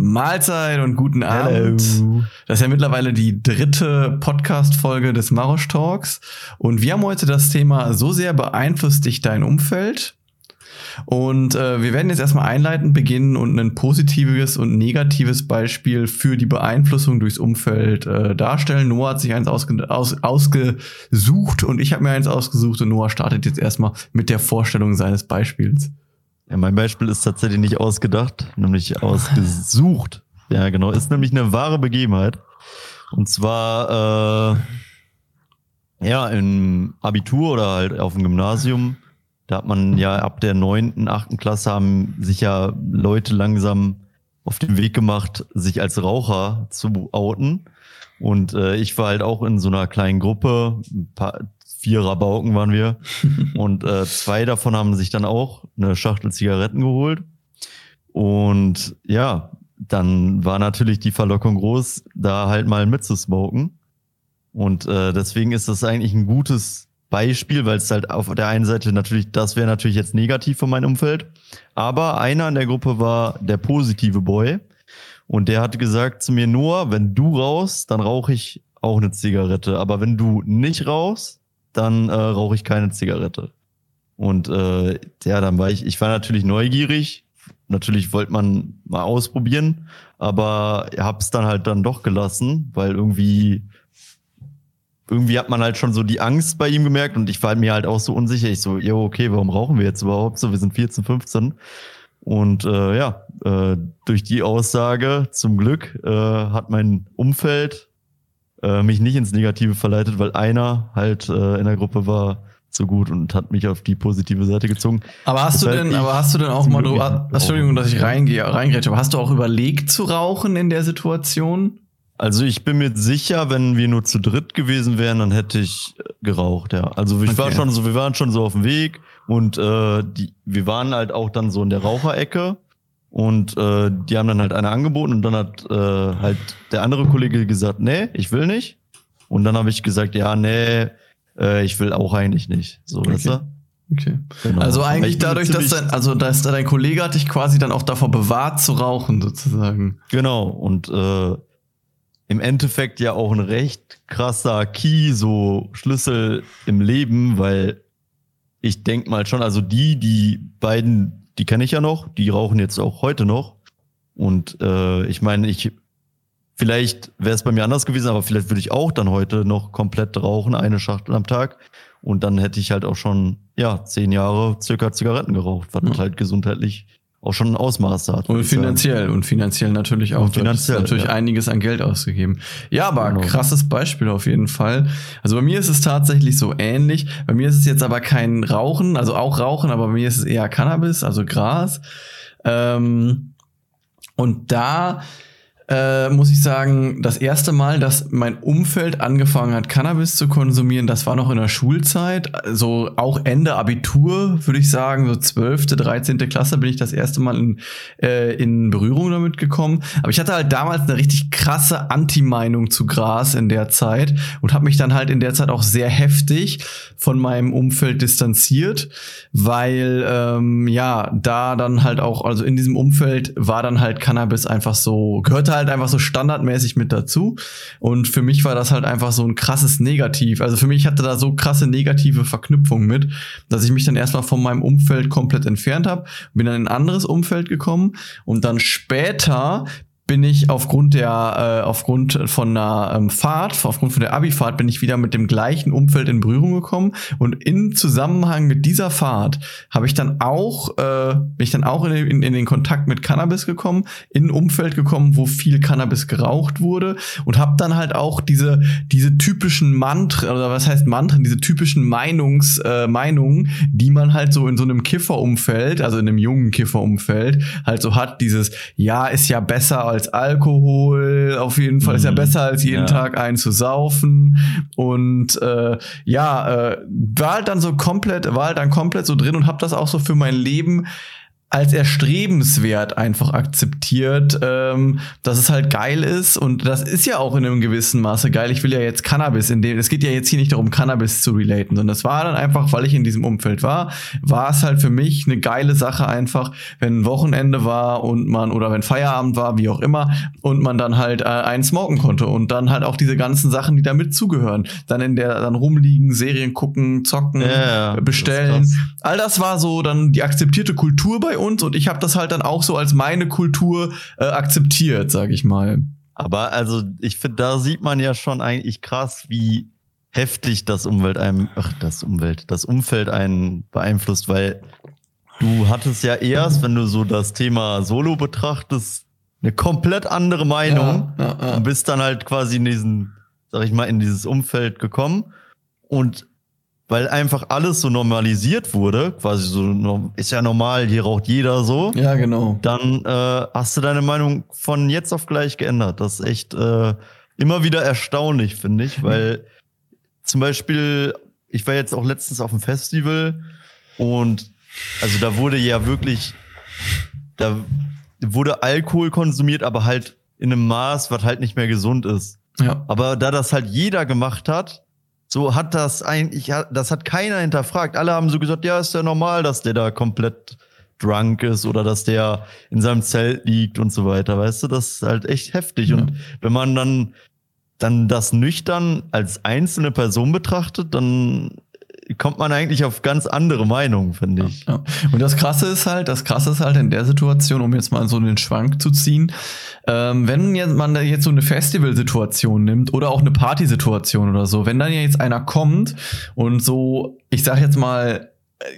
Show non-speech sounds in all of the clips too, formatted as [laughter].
Mahlzeit und guten Abend. Hello. Das ist ja mittlerweile die dritte Podcast-Folge des Marosch Talks. Und wir haben heute das Thema So sehr beeinflusst dich dein Umfeld. Und äh, wir werden jetzt erstmal einleitend beginnen und ein positives und negatives Beispiel für die Beeinflussung durchs Umfeld äh, darstellen. Noah hat sich eins ausge aus ausgesucht und ich habe mir eins ausgesucht und Noah startet jetzt erstmal mit der Vorstellung seines Beispiels. Ja, mein Beispiel ist tatsächlich nicht ausgedacht, nämlich ausgesucht. [laughs] Ja, genau, ist nämlich eine wahre Begebenheit. Und zwar, äh, ja, im Abitur oder halt auf dem Gymnasium, da hat man ja ab der neunten, achten Klasse haben sich ja Leute langsam auf den Weg gemacht, sich als Raucher zu outen. Und äh, ich war halt auch in so einer kleinen Gruppe, ein paar, vier Rabauken waren wir. [laughs] und äh, zwei davon haben sich dann auch eine Schachtel Zigaretten geholt. Und ja, dann war natürlich die Verlockung groß, da halt mal mitzusmoken. Und äh, deswegen ist das eigentlich ein gutes Beispiel, weil es halt auf der einen Seite natürlich, das wäre natürlich jetzt negativ für mein Umfeld. Aber einer in der Gruppe war der positive Boy. Und der hat gesagt zu mir, Noah, wenn du rauchst, dann rauche ich auch eine Zigarette. Aber wenn du nicht rauchst, dann äh, rauche ich keine Zigarette. Und äh, ja, dann war ich, ich war natürlich neugierig. Natürlich wollte man mal ausprobieren, aber hab's dann halt dann doch gelassen, weil irgendwie irgendwie hat man halt schon so die Angst bei ihm gemerkt und ich war mir halt auch so unsicher. Ich so, jo, okay, warum rauchen wir jetzt überhaupt so? Wir sind 14, 15. Und äh, ja, äh, durch die Aussage zum Glück äh, hat mein Umfeld äh, mich nicht ins Negative verleitet, weil einer halt äh, in der Gruppe war so gut und hat mich auf die positive Seite gezogen. Aber hast Deshalb du denn, aber hast du denn auch mal drüber, nicht Entschuldigung, dass ich reingehe, reingrätsche, aber hast du auch überlegt zu rauchen in der Situation? Also ich bin mir sicher, wenn wir nur zu dritt gewesen wären, dann hätte ich äh, geraucht, ja. Also ich war Okay. schon so, wir waren schon so auf dem Weg und äh, die, wir waren halt auch dann so in der Raucherecke und äh, die haben dann halt eine angeboten und dann hat äh, halt der andere Kollege gesagt, nee, ich will nicht. Und dann habe ich gesagt, ja, nee, äh, ich will auch eigentlich nicht. So, weißt Okay. du? Okay. Genau. Also eigentlich dadurch, dass dein, also dass dein Kollege hat dich quasi dann auch davor bewahrt zu rauchen, sozusagen. Genau, und äh, im Endeffekt ja auch ein recht krasser Key, so Schlüssel im Leben, weil ich denk mal schon, also die, die beiden, die kenne ich ja noch, die rauchen jetzt auch heute noch. Und äh, ich meine, ich vielleicht wäre es bei mir anders gewesen, aber vielleicht würde ich auch dann heute noch komplett rauchen, eine Schachtel am Tag. Und dann hätte ich halt auch schon, ja, zehn Jahre circa Zigaretten geraucht, was Ja. halt gesundheitlich auch schon ein Ausmaß hat. Und ich sagen. finanziell und finanziell natürlich auch. Und finanziell, Du hast natürlich ja. einiges an Geld ausgegeben. Ja, aber Genau. krasses Beispiel auf jeden Fall. Also bei mir ist es tatsächlich so ähnlich. Bei mir ist es jetzt aber kein Rauchen, also auch Rauchen, aber bei mir ist es eher Cannabis, also Gras. Ähm, und da äh, muss ich sagen, das erste Mal, dass mein Umfeld angefangen hat, Cannabis zu konsumieren, das war noch in der Schulzeit. Also auch Ende Abitur, würde ich sagen, so 12., 13. Klasse bin ich das erste Mal in, äh, in Berührung damit gekommen. Aber ich hatte halt damals eine richtig krasse Anti-Meinung zu Gras in der Zeit und habe mich dann halt in der Zeit auch sehr heftig von meinem Umfeld distanziert, weil ähm, ja, da dann halt auch, also in diesem Umfeld war dann halt Cannabis einfach so, gehörte halt einfach so standardmäßig mit dazu. Und für mich war das halt einfach so ein krasses Negativ. Also für mich hatte da so krasse negative Verknüpfung mit, dass ich mich dann erstmal von meinem Umfeld komplett entfernt habe, bin dann in ein anderes Umfeld gekommen und dann später bin ich aufgrund der, äh, aufgrund von einer ähm, Fahrt, aufgrund von der Abi-Fahrt, bin ich wieder mit dem gleichen Umfeld in Berührung gekommen. Und in Zusammenhang mit dieser Fahrt habe ich dann auch, äh, bin ich dann auch in, den- in, in den Kontakt mit Cannabis gekommen, in ein Umfeld gekommen, wo viel Cannabis geraucht wurde und habe dann halt auch diese, diese typischen Mantren, oder was heißt Mantren, diese typischen Meinungs, äh, Meinungen, die man halt so in so einem Kifferumfeld, also in einem jungen Kifferumfeld, halt so hat, dieses, ja, ist ja besser als Alkohol, auf jeden Fall ist ja Mhm. besser als jeden Ja. Tag einen zu saufen und äh, ja, äh, war halt dann so komplett, war halt dann komplett so drin und habe das auch so für mein Leben als erstrebenswert einfach akzeptiert, ähm, dass es halt geil ist und das ist ja auch in einem gewissen Maße geil. Ich will ja jetzt Cannabis in dem, es geht ja jetzt hier nicht darum, Cannabis zu relaten, sondern es war dann einfach, weil ich in diesem Umfeld war, war es halt für mich eine geile Sache einfach, wenn ein Wochenende war und man oder wenn Feierabend war, wie auch immer, und man dann halt äh, einen smoken konnte und dann halt auch diese ganzen Sachen, die damit zugehören, dann in der dann rumliegen, Serien gucken, zocken, ja, bestellen. das All das war so dann die akzeptierte Kultur bei uns und ich habe das halt dann auch so als meine Kultur äh, akzeptiert, sag ich mal. Aber also, ich finde, da sieht man ja schon eigentlich krass, wie heftig das Umwelt einem, ach, das Umwelt, das Umfeld einen beeinflusst, weil du hattest ja erst, wenn du so das Thema Solo betrachtest, eine komplett andere Meinung Ja, ja, ja. und bist dann halt quasi in diesen, sag ich mal, in dieses Umfeld gekommen und weil einfach alles so normalisiert wurde, quasi so, ist ja normal, hier raucht jeder so Ja, genau. dann äh, hast du deine Meinung von jetzt auf gleich geändert. Das ist echt äh, immer wieder erstaunlich, finde ich, weil zum Beispiel, ich war jetzt auch letztens auf dem Festival und also da wurde ja wirklich, da wurde Alkohol konsumiert, aber halt in einem Maß, was halt nicht mehr gesund ist. Ja. Aber da das halt jeder gemacht hat, so hat das eigentlich, das hat keiner hinterfragt. Alle haben so gesagt, ja, ist ja normal, dass der da komplett drunk ist oder dass der in seinem Zelt liegt und so weiter. Weißt du, das ist halt echt heftig. Ja. Und wenn man dann, dann das nüchtern als einzelne Person betrachtet, dann kommt man eigentlich auf ganz andere Meinungen, finde ich. Ja. Und das Krasse ist halt, das Krasse ist halt in der Situation, um jetzt mal so einen Schwank zu ziehen, ähm, wenn jetzt man da jetzt so eine Festivalsituation nimmt oder auch eine Partysituation oder so, wenn dann ja jetzt einer kommt und so, ich sag jetzt mal,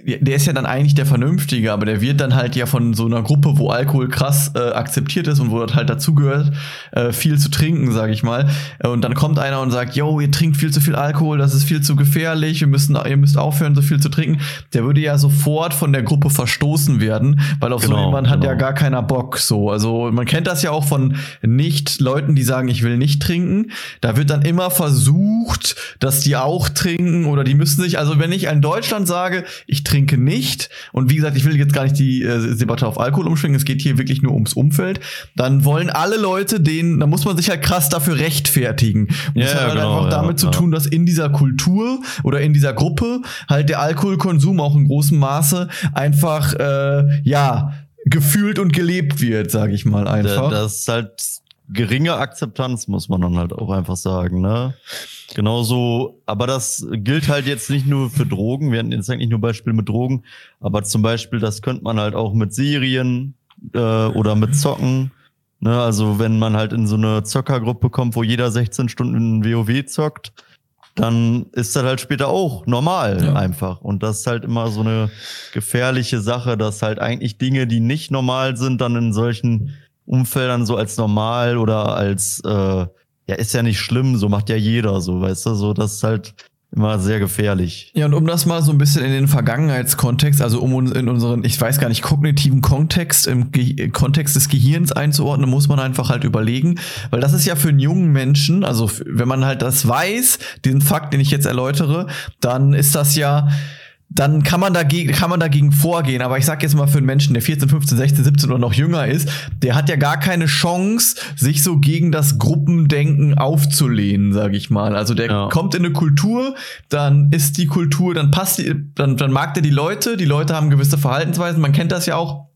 der ist ja dann eigentlich der Vernünftige, aber der wird dann halt ja von so einer Gruppe, wo Alkohol krass äh, akzeptiert ist und wo das halt dazugehört, äh, viel zu trinken, sag ich mal. Äh, Und dann kommt einer und sagt, yo, ihr trinkt viel zu viel Alkohol, das ist viel zu gefährlich, wir müssen, ihr müsst aufhören, so viel zu trinken. Der würde ja sofort von der Gruppe verstoßen werden, weil auf so Genau, jemand hat genau. ja gar keiner Bock. So, also man kennt das ja auch von nicht Leuten, die sagen, ich will nicht trinken. Da wird dann immer versucht, dass die auch trinken oder die müssen sich, also wenn ich in Deutschland sage, ich trinke nicht und wie gesagt, ich will jetzt gar nicht die äh, Debatte auf Alkohol umschwingen, es geht hier wirklich nur ums Umfeld, dann wollen alle Leute den, da muss man sich halt krass dafür rechtfertigen. Und Ja, das hat halt genau, einfach ja, damit zu ja. tun, dass in dieser Kultur oder in dieser Gruppe halt der Alkoholkonsum auch in großem Maße einfach, äh, ja, gefühlt und gelebt wird, sage ich mal einfach. Das ist halt geringe Akzeptanz, muss man dann halt auch einfach sagen, ne? Genauso, aber das gilt halt jetzt nicht nur für Drogen. Wir hatten jetzt eigentlich nur Beispiele mit Drogen, aber zum Beispiel, das könnte man halt auch mit Serien äh, oder mit Zocken. Ne? Also wenn man halt in so eine Zockergruppe kommt, wo jeder 16 Stunden WoW zockt, dann ist das halt später auch normal Ja. einfach. Und das ist halt immer so eine gefährliche Sache, dass halt eigentlich Dinge, die nicht normal sind, dann in solchen Umfeldern so als normal oder als, äh, ja, ist ja nicht schlimm, so macht ja jeder so, weißt du, so, das ist halt immer sehr gefährlich. Ja, und um das mal so ein bisschen in den Vergangenheitskontext, also um uns in unseren, ich weiß gar nicht, kognitiven Kontext, im Ge Kontext des Gehirns einzuordnen, muss man einfach halt überlegen, weil das ist ja für einen jungen Menschen, also wenn man halt das weiß, diesen Fakt, den ich jetzt erläutere, dann ist das ja, dann kann man dagegen, kann man dagegen vorgehen. Aber ich sag jetzt mal für einen Menschen, der 14, 15, 16, 17 oder noch jünger ist, der hat ja gar keine Chance, sich so gegen das Gruppendenken aufzulehnen, sag ich mal. Also der Ja. kommt in eine Kultur, dann ist die Kultur, dann passt die, dann, dann mag der die Leute, die Leute haben gewisse Verhaltensweisen, man kennt das ja auch.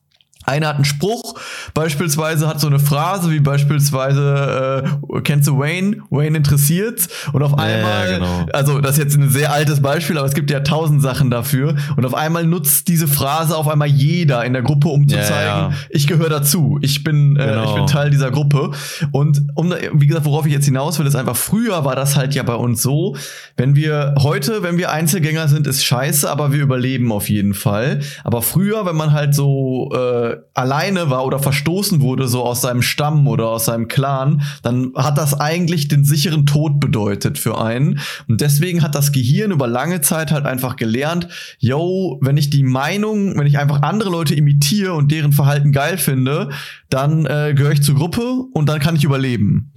Einer hat einen Spruch, beispielsweise hat so eine Phrase wie beispielsweise, äh, kennst du Wayne? Wayne interessiert und auf einmal, ja, genau. also das ist jetzt ein sehr altes Beispiel, aber es gibt ja tausend Sachen dafür und auf einmal nutzt diese Phrase auf einmal jeder in der Gruppe, um zu Ja, zeigen, ja. ich gehöre dazu, ich bin, äh, Genau. ich bin Teil dieser Gruppe und um, wie gesagt, worauf ich jetzt hinaus will, ist einfach, früher war das halt ja bei uns so, wenn wir heute, wenn wir Einzelgänger sind, ist scheiße, aber wir überleben auf jeden Fall. Aber früher, wenn man halt so äh, alleine war oder verstoßen wurde, so aus seinem Stamm oder aus seinem Clan, dann hat das eigentlich den sicheren Tod bedeutet für einen. Und deswegen hat das Gehirn über lange Zeit halt einfach gelernt, yo, wenn ich die Meinung, wenn ich einfach andere Leute imitiere und deren Verhalten geil finde, dann äh, gehöre ich zur Gruppe und dann kann ich überleben.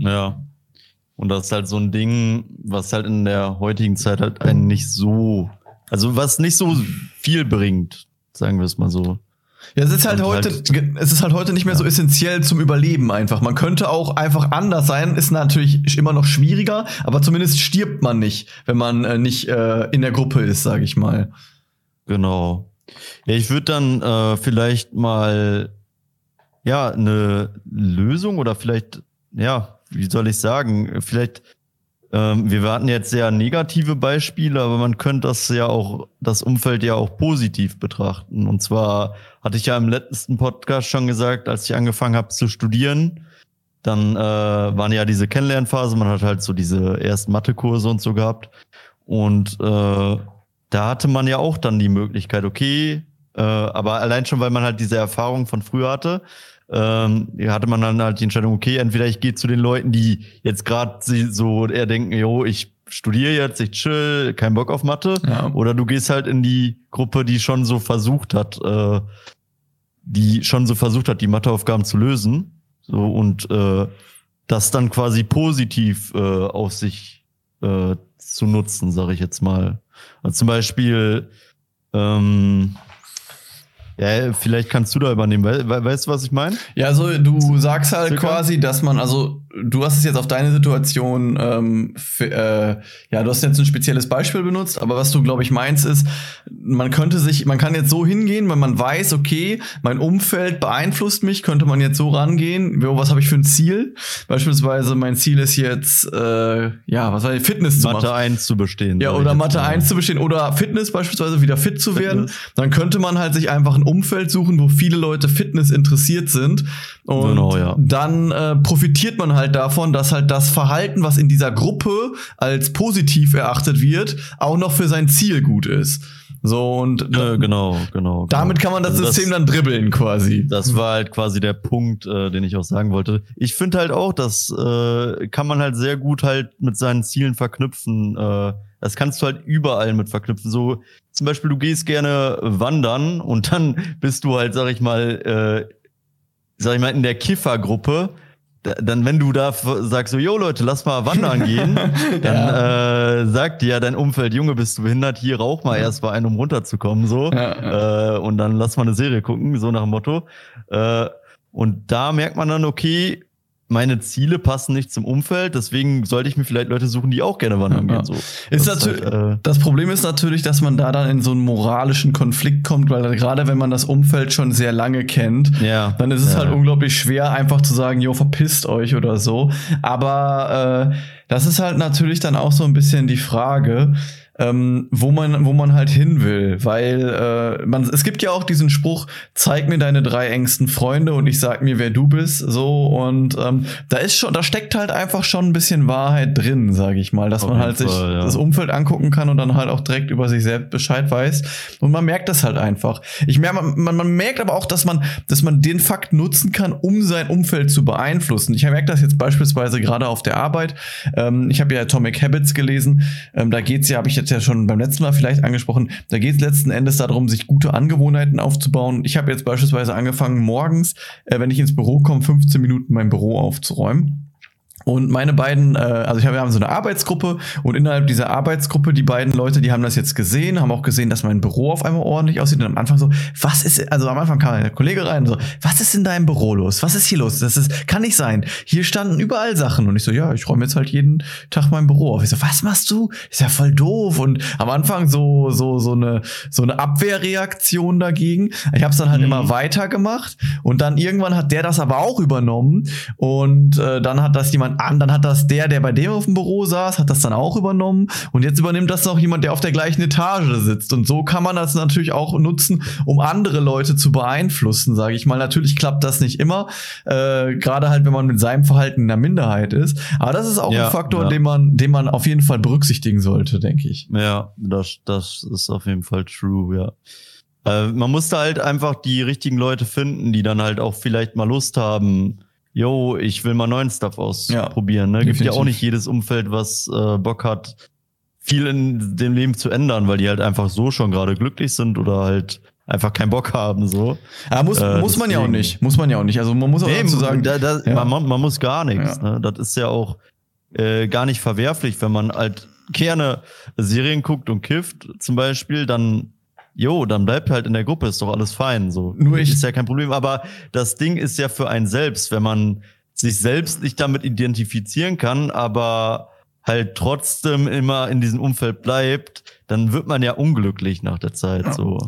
Ja. Und das ist halt so ein Ding, was halt in der heutigen Zeit halt einen nicht so, also was nicht so viel bringt, sagen wir es mal so. Ja, es ist halt Und heute, halt- es ist halt heute nicht mehr so essentiell zum Überleben einfach. Man könnte auch einfach anders sein, ist natürlich immer noch schwieriger, aber zumindest stirbt man nicht, wenn man äh, nicht äh, in der Gruppe ist, sage ich mal. Genau. Ja, ich würde dann äh, vielleicht mal ja eine Lösung oder vielleicht ja, wie soll ich sagen, vielleicht ähm, wir hatten jetzt sehr negative Beispiele, aber man könnte das ja auch das Umfeld ja auch positiv betrachten. Und zwar hatte ich ja im letzten Podcast schon gesagt, als ich angefangen habe zu studieren, dann äh, waren ja diese Kennenlernphase, man hat halt so diese ersten Mathekurse und so gehabt. Und äh, da hatte man ja auch dann die Möglichkeit, okay, äh, aber allein schon, weil man halt diese Erfahrung von früher hatte, ähm, hatte man dann halt die Entscheidung, okay, entweder ich gehe zu den Leuten, die jetzt gerade so eher denken, jo, ich studiere jetzt, ich chill, kein Bock auf Mathe, Ja. oder du gehst halt in die Gruppe, die schon so versucht hat, äh, die schon so versucht hat, die Matheaufgaben zu lösen, so und äh, das dann quasi positiv äh, auf sich äh, zu nutzen, sage ich jetzt mal. Also zum Beispiel, ähm, ja, vielleicht kannst du da übernehmen. We we weißt du, was ich meine? Ja, also du sagst halt Circa? quasi, dass man, also du hast es jetzt auf deine Situation, ähm, für, äh, ja, du hast jetzt ein spezielles Beispiel benutzt, aber was du, glaube ich, meinst, ist, man könnte sich, man kann jetzt so hingehen, wenn man weiß, okay, mein Umfeld beeinflusst mich, könnte man jetzt so rangehen, jo, was habe ich für ein Ziel? Beispielsweise, mein Ziel ist jetzt, äh, ja, was war die Fitness zu Mathe machen. 1 zu bestehen. Ja, ich oder Mathe mal. 1 zu bestehen oder Fitness beispielsweise wieder fit zu werden, Fitness. dann könnte man halt sich einfach ein Umfeld suchen, wo viele Leute Fitness interessiert sind. Und Genau, ja. dann äh, profitiert man halt davon, dass halt das Verhalten, was in dieser Gruppe als positiv erachtet wird, auch noch für sein Ziel gut ist. So und Äh, genau, genau. damit genau. kann man das Also System dann dribbeln quasi. Das war halt quasi der Punkt, äh, den ich auch sagen wollte. Ich finde halt auch, das äh, kann man halt sehr gut halt mit seinen Zielen verknüpfen. Äh, das kannst du halt überall mit verknüpfen. So zum Beispiel, du gehst gerne wandern und dann bist du halt, sag ich mal, äh, sag ich mal, in der Kiffergruppe. Da- Dann, wenn du da sagst, so, yo Leute, lass mal wandern gehen, [laughs] dann äh, sagt dir ja dein Umfeld, Junge, bist du behindert, hier rauch mal erst mal einen, um runterzukommen, so. Ja, Äh, und dann lass mal eine Serie gucken, so nach dem Motto. Äh, und da merkt man dann, okay, meine Ziele passen nicht zum Umfeld, deswegen sollte ich mir vielleicht Leute suchen, die auch gerne wandern Ja, gehen. So. Ist Das natürlich, halt, äh, das Problem ist natürlich, dass man da dann in so einen moralischen Konflikt kommt, weil gerade wenn man das Umfeld schon sehr lange kennt, ja, dann ist es ja. halt unglaublich schwer, einfach zu sagen, jo, verpisst euch oder so. Aber äh, das ist halt natürlich dann auch so ein bisschen die Frage, ähm, wo man wo man halt hin will, weil äh, man es gibt ja auch diesen Spruch, zeig mir deine drei engsten Freunde und ich sag mir, wer du bist, so und ähm, da ist schon, da steckt halt einfach schon ein bisschen Wahrheit drin, sage ich mal, dass Auf man halt sich Fall, ja. das Umfeld angucken kann und dann halt auch direkt über sich selbst Bescheid weiß und man merkt das halt einfach. Ich merke, man, man, man merkt aber auch, dass man, dass man den Fakt nutzen kann, um sein Umfeld zu beeinflussen. Ich merke das jetzt beispielsweise gerade auf der Arbeit. Ähm, ich habe ja Atomic Habits gelesen. Ähm, da geht's ja, habe ich jetzt ja schon beim letzten Mal vielleicht angesprochen, da geht es letzten Endes darum, sich gute Angewohnheiten aufzubauen. Ich habe jetzt beispielsweise angefangen, morgens, äh, wenn ich ins Büro komme, 15 Minuten mein Büro aufzuräumen. Und meine beiden, äh, also ich habe, wir haben so eine Arbeitsgruppe und innerhalb dieser Arbeitsgruppe, die beiden Leute, die haben das jetzt gesehen, haben auch gesehen, dass mein Büro auf einmal ordentlich aussieht. Und am Anfang so, was ist, also am Anfang kam der Kollege rein und so, was ist in deinem Büro los? Was ist hier los? Das ist, kann nicht sein. Hier standen überall Sachen. Und ich so, ja, ich räume jetzt halt jeden Tag mein Büro auf. Ich so, was machst du? Ist ja voll doof. Und am Anfang so, so, so eine, so eine Abwehrreaktion dagegen. Ich habe es dann halt Mhm. immer weitergemacht. Und dann irgendwann hat der das aber auch übernommen. Und äh, dann hat das jemand an, dann hat das der, der bei dem auf dem Büro saß, hat das dann auch übernommen. Und jetzt übernimmt das noch jemand, der auf der gleichen Etage sitzt. Und so kann man das natürlich auch nutzen, um andere Leute zu beeinflussen, sage ich mal. Natürlich klappt das nicht immer, äh, gerade halt, wenn man mit seinem Verhalten in der Minderheit ist. Aber das ist auch Ja, ein Faktor, ja. den man, den man auf jeden Fall berücksichtigen sollte, denke ich. Ja, das, das ist auf jeden Fall true, ja. Äh, man muss da halt einfach die richtigen Leute finden, die dann halt auch vielleicht mal Lust haben, yo, ich will mal neuen Stuff ausprobieren. ne? Gibt ja auch nicht jedes Umfeld, was äh, Bock hat, viel in dem Leben zu ändern, weil die halt einfach so schon gerade glücklich sind oder halt einfach keinen Bock haben, so. Aber muss, Äh, muss man ja auch nicht. Muss man ja auch nicht. Also man muss auch Nee, dazu sagen, da, da, ja. man, man muss gar nichts. Ja. Ne? Das ist ja auch äh, gar nicht verwerflich, wenn man halt gerne Serien guckt und kifft, zum Beispiel, dann jo, dann bleibt halt in der Gruppe, ist doch alles fein. So. Nur ich- ist ja kein Problem. Aber das Ding ist ja für einen selbst, wenn man sich selbst nicht damit identifizieren kann, aber halt trotzdem immer in diesem Umfeld bleibt, dann wird man ja unglücklich nach der Zeit. So.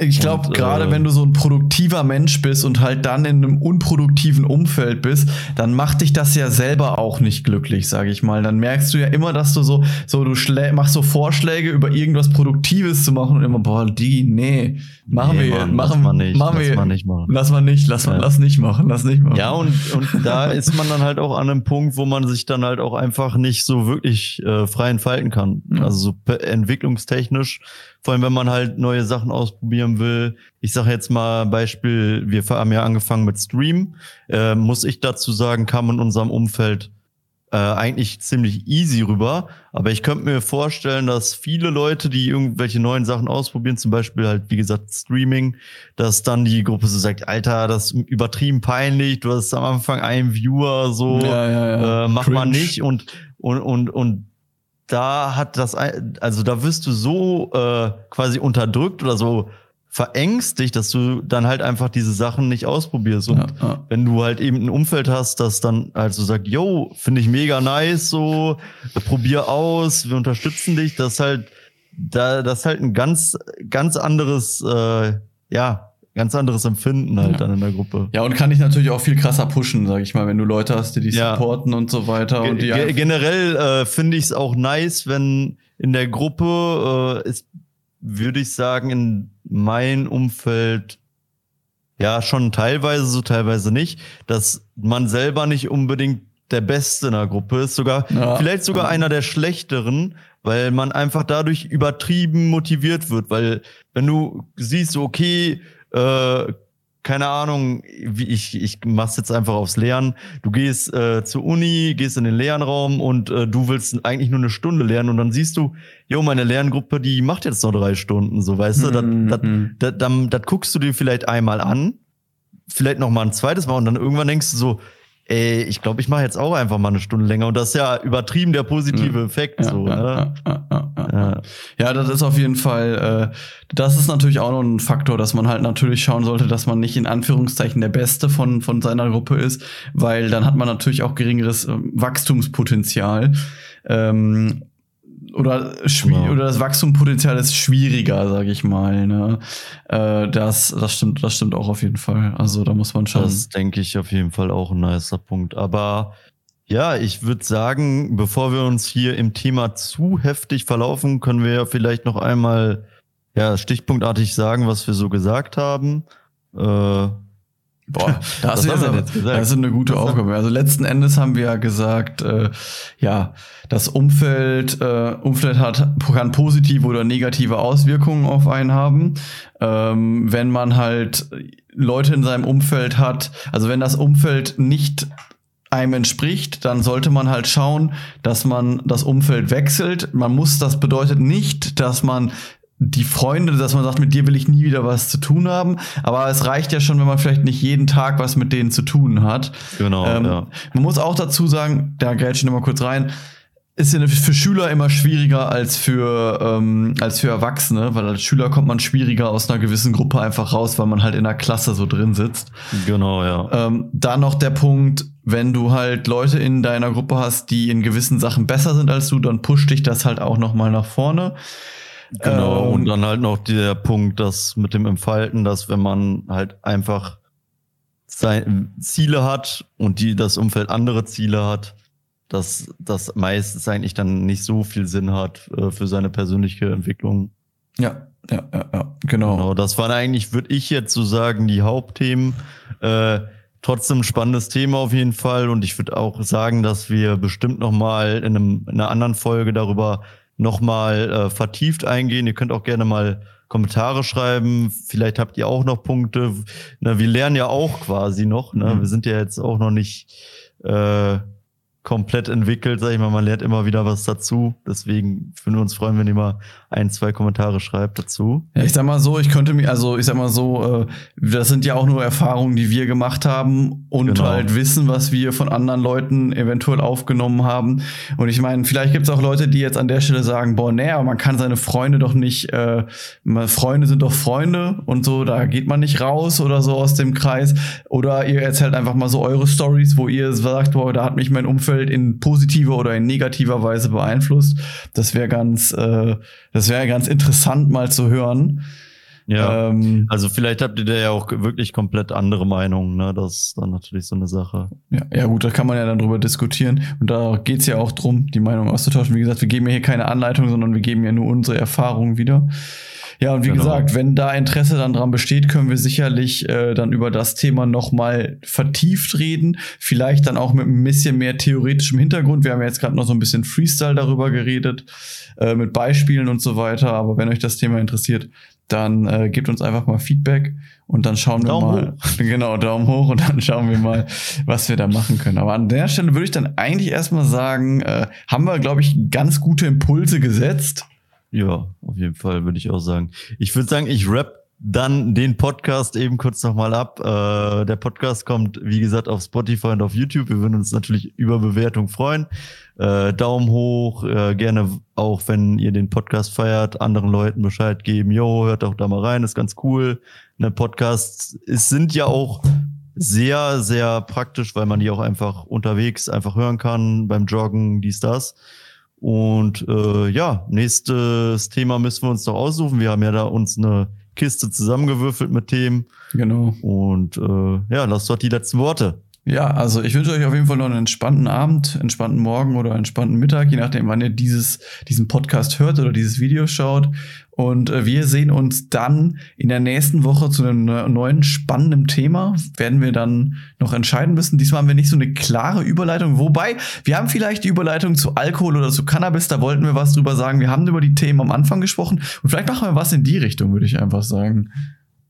Ich glaube, Und, gerade äh, wenn du so ein produktiver Mensch bist und halt dann in einem unproduktiven Umfeld bist, dann macht dich das ja selber auch nicht glücklich, sage ich mal. Dann merkst du ja immer, dass du so, so du machst so Vorschläge über irgendwas Produktives zu machen und immer, boah, die, nee, machen Nee, wir, Mann, machen lass mal nicht, machen lass wir, mal nicht machen. Lass mal nicht, lass mal, Ja. lass nicht machen, lass nicht machen. Ja, und, und [laughs] da ist man dann halt auch an einem Punkt, wo man sich dann halt auch einfach nicht so wirklich äh, frei entfalten kann. Also so entwicklungstechnisch, vor allem wenn man halt neue Sachen ausprobieren will. Ich sage jetzt mal Beispiel, wir haben ja angefangen mit Stream. Äh, muss ich dazu sagen, kam in unserem Umfeld äh, eigentlich ziemlich easy rüber. Aber ich könnte mir vorstellen, dass viele Leute, die irgendwelche neuen Sachen ausprobieren, zum Beispiel halt, wie gesagt, Streaming, dass dann die Gruppe so sagt, Alter, das ist übertrieben peinlich, du hast am Anfang einen Viewer, so, Ja, ja, ja. äh, mach mal Cringe. nicht. Und, und, und, und da hat das, also da wirst du so äh, quasi unterdrückt oder so verängstigt, dass du dann halt einfach diese Sachen nicht ausprobierst. Und Ja, ja. wenn du halt eben ein Umfeld hast, das dann halt so sagt, yo, finde ich mega nice, so, probier aus, wir unterstützen dich, das ist halt, da, das ist halt ein ganz, ganz anderes, äh, ja, ganz anderes Empfinden halt Ja. dann in der Gruppe. Ja, und kann dich natürlich auch viel krasser pushen, sag ich mal, wenn du Leute hast, die dich Ja. supporten und so weiter. und die Ge generell äh, finde ich es auch nice, wenn in der Gruppe äh, ist, würde ich sagen, in mein Umfeld ja schon teilweise so, teilweise nicht, dass man selber nicht unbedingt der Beste in der Gruppe ist, sogar Ja. vielleicht sogar einer der schlechteren, weil man einfach dadurch übertrieben motiviert wird, weil wenn du siehst, okay, äh, keine Ahnung, wie ich, ich mach's jetzt einfach aufs Lernen. Du gehst äh, zur Uni, gehst in den Lernraum und äh, du willst eigentlich nur eine Stunde lernen und dann siehst du, jo, meine Lerngruppe, die macht jetzt noch drei Stunden, so weißt du, das, Mhm. das, das, dann, das guckst du dir vielleicht einmal an, vielleicht noch mal ein zweites Mal und dann irgendwann denkst du so, ey, ich glaube, ich mache jetzt auch einfach mal eine Stunde länger und das ist ja übertrieben der positive Effekt, Ja, so, ja, ne? ja, das ist auf jeden Fall, äh, das ist natürlich auch noch ein Faktor, dass man halt natürlich schauen sollte, dass man nicht in Anführungszeichen der Beste von, von seiner Gruppe ist, weil dann hat man natürlich auch geringeres ähm, Wachstumspotenzial. Ähm, oder, Genau. oder das Wachstumspotenzial ist schwieriger, sage ich mal. Ne? Äh, das, das stimmt, das stimmt auch auf jeden Fall. Also da muss man schon. Das denke ich auf jeden Fall auch ein nicer Punkt. Aber ja, ich würde sagen, bevor wir uns hier im Thema zu heftig verlaufen, können wir ja vielleicht noch einmal ja, stichpunktartig sagen, was wir so gesagt haben. Äh, Boah, [laughs] das, Was ist das ist eine gute Aufgabe. Also letzten Endes haben wir ja gesagt, äh, ja, das Umfeld, äh, Umfeld hat kann positive oder negative Auswirkungen auf einen haben. Ähm, wenn man halt Leute in seinem Umfeld hat, also wenn das Umfeld nicht einem entspricht, dann sollte man halt schauen, dass man das Umfeld wechselt. Man muss, das bedeutet nicht, dass man die Freunde, dass man sagt, mit dir will ich nie wieder was zu tun haben. Aber es reicht ja schon, wenn man vielleicht nicht jeden Tag was mit denen zu tun hat. genau, Ähm, ja. Man muss auch dazu sagen, da grätsch ich noch mal kurz rein, ist ja für Schüler immer schwieriger als für, ähm, als für Erwachsene, weil als Schüler kommt man schwieriger aus einer gewissen Gruppe einfach raus, weil man halt in der Klasse so drin sitzt. Genau, ja. Ähm, dann noch der Punkt, wenn du halt Leute in deiner Gruppe hast, die in gewissen Sachen besser sind als du, dann pusht dich das halt auch noch mal nach vorne. Genau, Ähm, und dann halt noch der Punkt, dass mit dem Entfalten, dass wenn man halt einfach seine Ziele hat und die das Umfeld andere Ziele hat, dass das meistens eigentlich dann nicht so viel Sinn hat äh, für seine persönliche Entwicklung. Ja, ja, ja, ja genau. Genau, das waren eigentlich, würde ich jetzt so sagen, die Hauptthemen. Äh, trotzdem ein spannendes Thema auf jeden Fall und ich würde auch sagen, dass wir bestimmt noch mal in, einem, in einer anderen Folge darüber noch mal äh, vertieft eingehen. Ihr könnt auch gerne mal Kommentare schreiben. Vielleicht habt ihr auch noch Punkte. Na, wir lernen ja auch quasi noch. Ne? Mhm. Wir sind ja jetzt auch noch nicht äh, komplett entwickelt, sag ich mal. Man lernt immer wieder was dazu. Deswegen würden wir uns freuen, wenn ihr mal ein, zwei Kommentare schreibt dazu. Ja, ich sag mal so, ich könnte mir, also ich sag mal so, äh, das sind ja auch nur Erfahrungen, die wir gemacht haben und Genau. halt Wissen, was wir von anderen Leuten eventuell aufgenommen haben. Und ich meine, vielleicht gibt es auch Leute, die jetzt an der Stelle sagen, boah, aber man kann seine Freunde doch nicht, äh, Freunde sind doch Freunde und so, da geht man nicht raus oder so aus dem Kreis. Oder ihr erzählt einfach mal so eure Stories, wo ihr sagt, boah, da hat mich mein Umfeld in positiver oder in negativer Weise beeinflusst. Das wäre ganz, äh, das wäre ganz interessant mal zu hören. Ja. Ähm, also vielleicht habt ihr da ja auch wirklich komplett andere Meinungen, ne? Das ist dann natürlich so eine Sache. ja, ja gut, da kann man ja dann drüber diskutieren. Und da geht's ja auch drum, die Meinung auszutauschen. Wie gesagt, wir geben ja hier keine Anleitung, sondern wir geben ja nur unsere Erfahrungen wieder. Ja, und wie Genau. gesagt, wenn da Interesse dann dran besteht, können wir sicherlich äh, dann über das Thema nochmal vertieft reden. Vielleicht dann auch mit ein bisschen mehr theoretischem Hintergrund. Wir haben ja jetzt gerade noch so ein bisschen Freestyle darüber geredet, äh, mit Beispielen und so weiter. Aber wenn euch das Thema interessiert, dann äh, gebt uns einfach mal Feedback und dann schauen wir Daumen mal. [laughs] Genau, Daumen hoch und dann schauen wir mal, was wir da machen können. Aber an der Stelle würde ich dann eigentlich erstmal sagen, äh, haben wir, glaube ich, ganz gute Impulse gesetzt. Ja, auf jeden Fall würde ich auch sagen. Ich würde sagen, ich rap dann den Podcast eben kurz nochmal ab. Äh, der Podcast kommt, wie gesagt, auf Spotify und auf YouTube. Wir würden uns natürlich über Bewertung freuen. Äh, Daumen hoch, äh, gerne auch, wenn ihr den Podcast feiert, anderen Leuten Bescheid geben. Jo, hört doch da mal rein, ist ganz cool. Ne, Podcasts es sind ja auch sehr, sehr praktisch, weil man die auch einfach unterwegs einfach hören kann, beim Joggen, dies, das. Und äh, ja, nächstes Thema müssen wir uns doch aussuchen. Wir haben ja da uns eine Kiste zusammengewürfelt mit Themen. Genau. Und äh, ja, lasst doch die letzten Worte. Ja, also ich wünsche euch auf jeden Fall noch einen entspannten Abend, entspannten Morgen oder entspannten Mittag, je nachdem, wann ihr dieses, diesen Podcast hört oder dieses Video schaut. Und äh, wir sehen uns dann in der nächsten Woche zu einem neu- neuen spannenden Thema. Werden wir dann noch entscheiden müssen. Diesmal haben wir nicht so eine klare Überleitung. Wobei, wir haben vielleicht die Überleitung zu Alkohol oder zu Cannabis. Da wollten wir was drüber sagen. Wir haben über die Themen am Anfang gesprochen. Und vielleicht machen wir was in die Richtung, würde ich einfach sagen.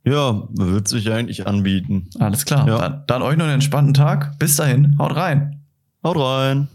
Ja, wird sich eigentlich anbieten. Alles klar. Ja. Dann, dann euch noch einen entspannten Tag. Bis dahin. Haut rein. Haut rein.